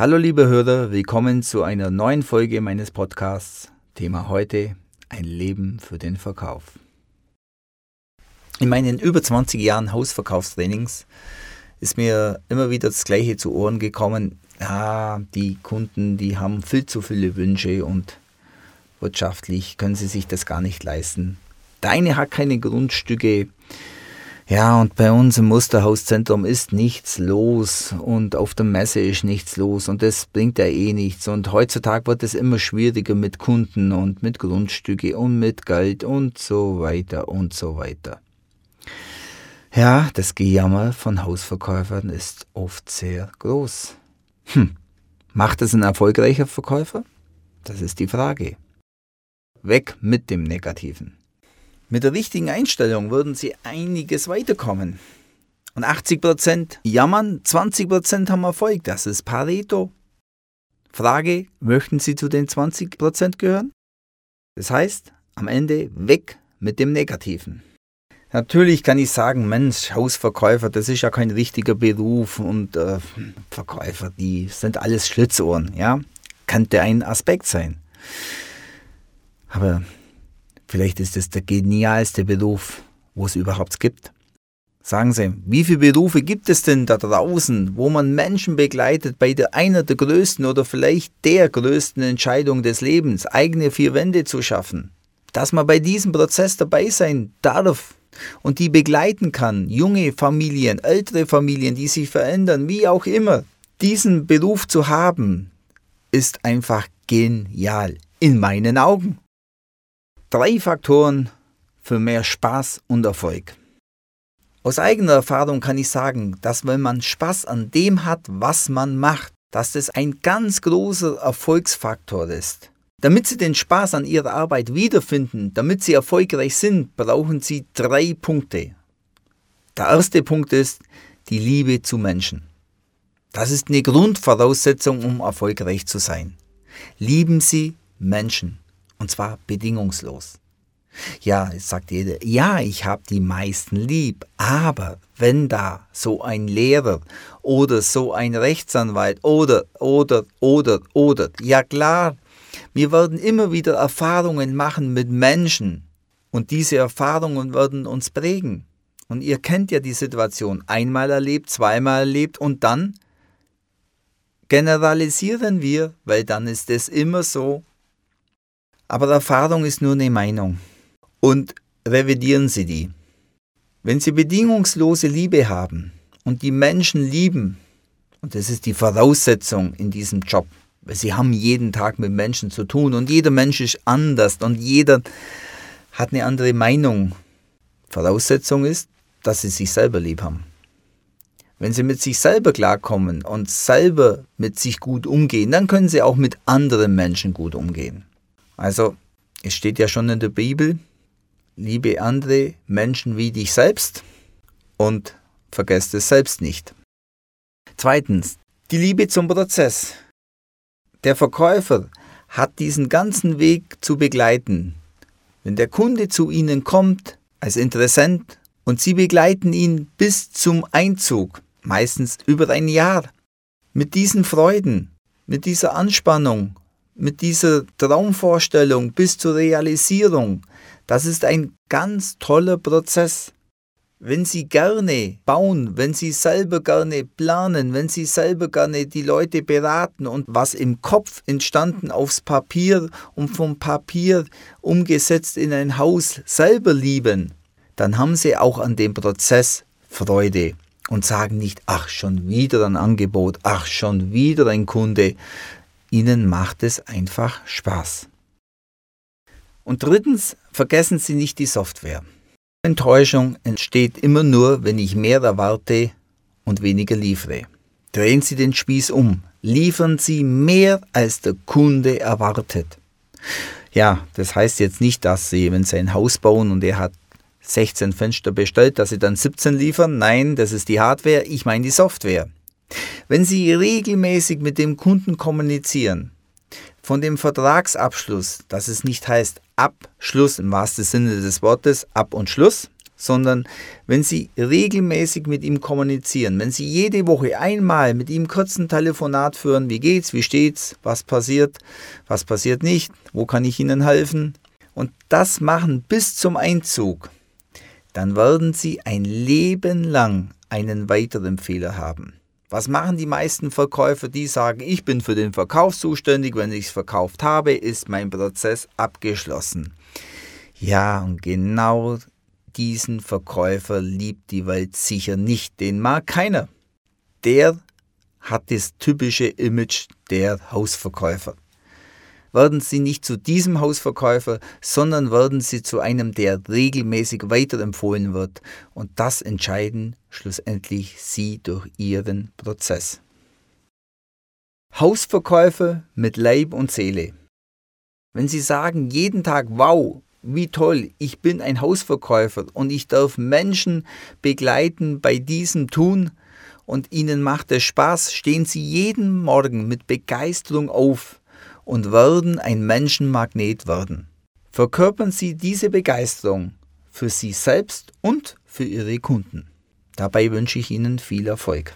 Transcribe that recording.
Hallo liebe Hörer, willkommen zu einer neuen Folge meines Podcasts. Thema heute, ein Leben für den Verkauf. In meinen über 20 Jahren Hausverkaufstrainings ist mir immer wieder das Gleiche zu Ohren gekommen. Ja, die Kunden, die haben viel zu viele Wünsche und wirtschaftlich können sie sich das gar nicht leisten. Der eine hat keine Grundstücke, ja, und bei uns im Musterhauszentrum ist nichts los und auf der Messe ist nichts los und das bringt ja eh nichts. Und heutzutage wird es immer schwieriger mit Kunden und mit Grundstücke und mit Geld und so weiter und so weiter. Ja, das Gejammer von Hausverkäufern ist oft sehr groß. Hm, macht es ein erfolgreicher Verkäufer? Das ist die Frage. Weg mit dem Negativen. Mit der richtigen Einstellung würden Sie einiges weiterkommen. Und 80% jammern, 20% haben Erfolg. Das ist Pareto. Frage, möchten Sie zu den 20% gehören? Das heißt, am Ende weg mit dem Negativen. Natürlich kann ich sagen, Mensch, Hausverkäufer, das ist ja kein richtiger Beruf und äh, Verkäufer, die sind alles Schlitzohren, ja? Könnte ein Aspekt sein. Aber Vielleicht ist es der genialste Beruf, wo es überhaupt gibt. Sagen Sie, wie viele Berufe gibt es denn da draußen, wo man Menschen begleitet bei der einer der größten oder vielleicht der größten Entscheidung des Lebens, eigene vier Wände zu schaffen? Dass man bei diesem Prozess dabei sein darf und die begleiten kann, junge Familien, ältere Familien, die sich verändern, wie auch immer, diesen Beruf zu haben, ist einfach genial in meinen Augen. Drei Faktoren für mehr Spaß und Erfolg. Aus eigener Erfahrung kann ich sagen, dass wenn man Spaß an dem hat, was man macht, dass das ein ganz großer Erfolgsfaktor ist. Damit Sie den Spaß an Ihrer Arbeit wiederfinden, damit Sie erfolgreich sind, brauchen Sie drei Punkte. Der erste Punkt ist die Liebe zu Menschen. Das ist eine Grundvoraussetzung, um erfolgreich zu sein. Lieben Sie Menschen. Und zwar bedingungslos. Ja, sagt jeder, ja, ich habe die meisten lieb, aber wenn da so ein Lehrer oder so ein Rechtsanwalt oder, oder, oder, oder, ja klar, wir werden immer wieder Erfahrungen machen mit Menschen und diese Erfahrungen werden uns prägen. Und ihr kennt ja die Situation, einmal erlebt, zweimal erlebt und dann generalisieren wir, weil dann ist es immer so, aber Erfahrung ist nur eine Meinung. Und revidieren Sie die. Wenn Sie bedingungslose Liebe haben und die Menschen lieben, und das ist die Voraussetzung in diesem Job, weil Sie haben jeden Tag mit Menschen zu tun und jeder Mensch ist anders und jeder hat eine andere Meinung. Voraussetzung ist, dass Sie sich selber lieb haben. Wenn Sie mit sich selber klarkommen und selber mit sich gut umgehen, dann können Sie auch mit anderen Menschen gut umgehen. Also, es steht ja schon in der Bibel, liebe andere Menschen wie dich selbst und vergesst es selbst nicht. Zweitens, die Liebe zum Prozess. Der Verkäufer hat diesen ganzen Weg zu begleiten. Wenn der Kunde zu Ihnen kommt als Interessent und Sie begleiten ihn bis zum Einzug, meistens über ein Jahr, mit diesen Freuden, mit dieser Anspannung mit dieser Traumvorstellung bis zur Realisierung, das ist ein ganz toller Prozess. Wenn Sie gerne bauen, wenn Sie selber gerne planen, wenn Sie selber gerne die Leute beraten und was im Kopf entstanden aufs Papier und vom Papier umgesetzt in ein Haus selber lieben, dann haben Sie auch an dem Prozess Freude und sagen nicht, ach schon wieder ein Angebot, ach schon wieder ein Kunde, Ihnen macht es einfach Spaß. Und drittens, vergessen Sie nicht die Software. Enttäuschung entsteht immer nur, wenn ich mehr erwarte und weniger liefere. Drehen Sie den Spieß um. Liefern Sie mehr, als der Kunde erwartet. Ja, das heißt jetzt nicht, dass Sie, wenn Sie ein Haus bauen und er hat 16 Fenster bestellt, dass Sie dann 17 liefern. Nein, das ist die Hardware. Ich meine die Software. Wenn Sie regelmäßig mit dem Kunden kommunizieren, von dem Vertragsabschluss, dass es nicht heißt Abschluss im wahrsten Sinne des Wortes, Ab und Schluss, sondern wenn Sie regelmäßig mit ihm kommunizieren, wenn Sie jede Woche einmal mit ihm kurz ein Telefonat führen, wie geht's, wie steht's, was passiert, was passiert nicht, wo kann ich Ihnen helfen, und das machen bis zum Einzug, dann werden Sie ein Leben lang einen weiteren Fehler haben. Was machen die meisten Verkäufer? Die sagen, ich bin für den Verkauf zuständig, wenn ich es verkauft habe, ist mein Prozess abgeschlossen. Ja, und genau diesen Verkäufer liebt die Welt sicher nicht, den mag keiner. Der hat das typische Image der Hausverkäufer. Werden Sie nicht zu diesem Hausverkäufer, sondern werden Sie zu einem, der regelmäßig weiterempfohlen wird. Und das entscheiden schlussendlich Sie durch Ihren Prozess. Hausverkäufe mit Leib und Seele. Wenn Sie sagen jeden Tag, wow, wie toll, ich bin ein Hausverkäufer und ich darf Menschen begleiten bei diesem Tun und ihnen macht es Spaß, stehen sie jeden Morgen mit Begeisterung auf und werden ein Menschenmagnet werden. Verkörpern Sie diese Begeisterung für Sie selbst und für Ihre Kunden. Dabei wünsche ich Ihnen viel Erfolg.